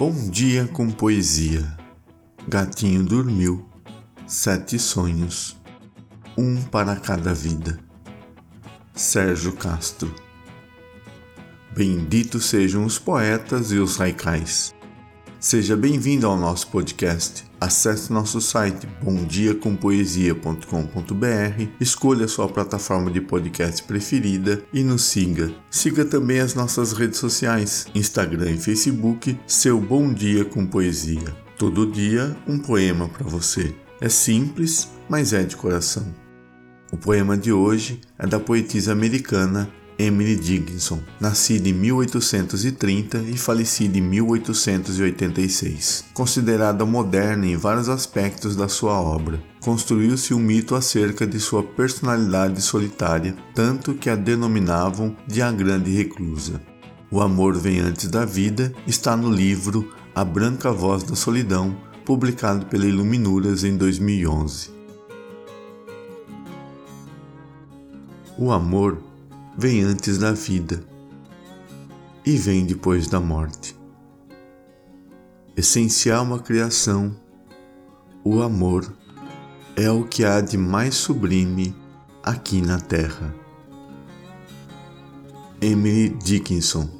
Bom dia com poesia. Gatinho dormiu, sete sonhos, um para cada vida. Sérgio Castro. Benditos sejam os poetas e os raicais. Seja bem-vindo ao nosso podcast. Acesse nosso site bomdiacompoesia.com.br, escolha sua plataforma de podcast preferida e nos siga. Siga também as nossas redes sociais, Instagram e Facebook, seu Bom Dia com Poesia. Todo dia um poema para você. É simples, mas é de coração. O poema de hoje é da poetisa americana Emily Dickinson, nascida em 1830 e falecida em 1886. Considerada moderna em vários aspectos da sua obra, construiu-se um mito acerca de sua personalidade solitária, tanto que a denominavam de a Grande Reclusa. O Amor Vem Antes da Vida está no livro A Branca Voz da Solidão, publicado pela Iluminuras em 2011. O amor vem antes da vida e vem depois da morte. Essencial uma criação, o amor é o que há de mais sublime aqui na Terra. Emily Dickinson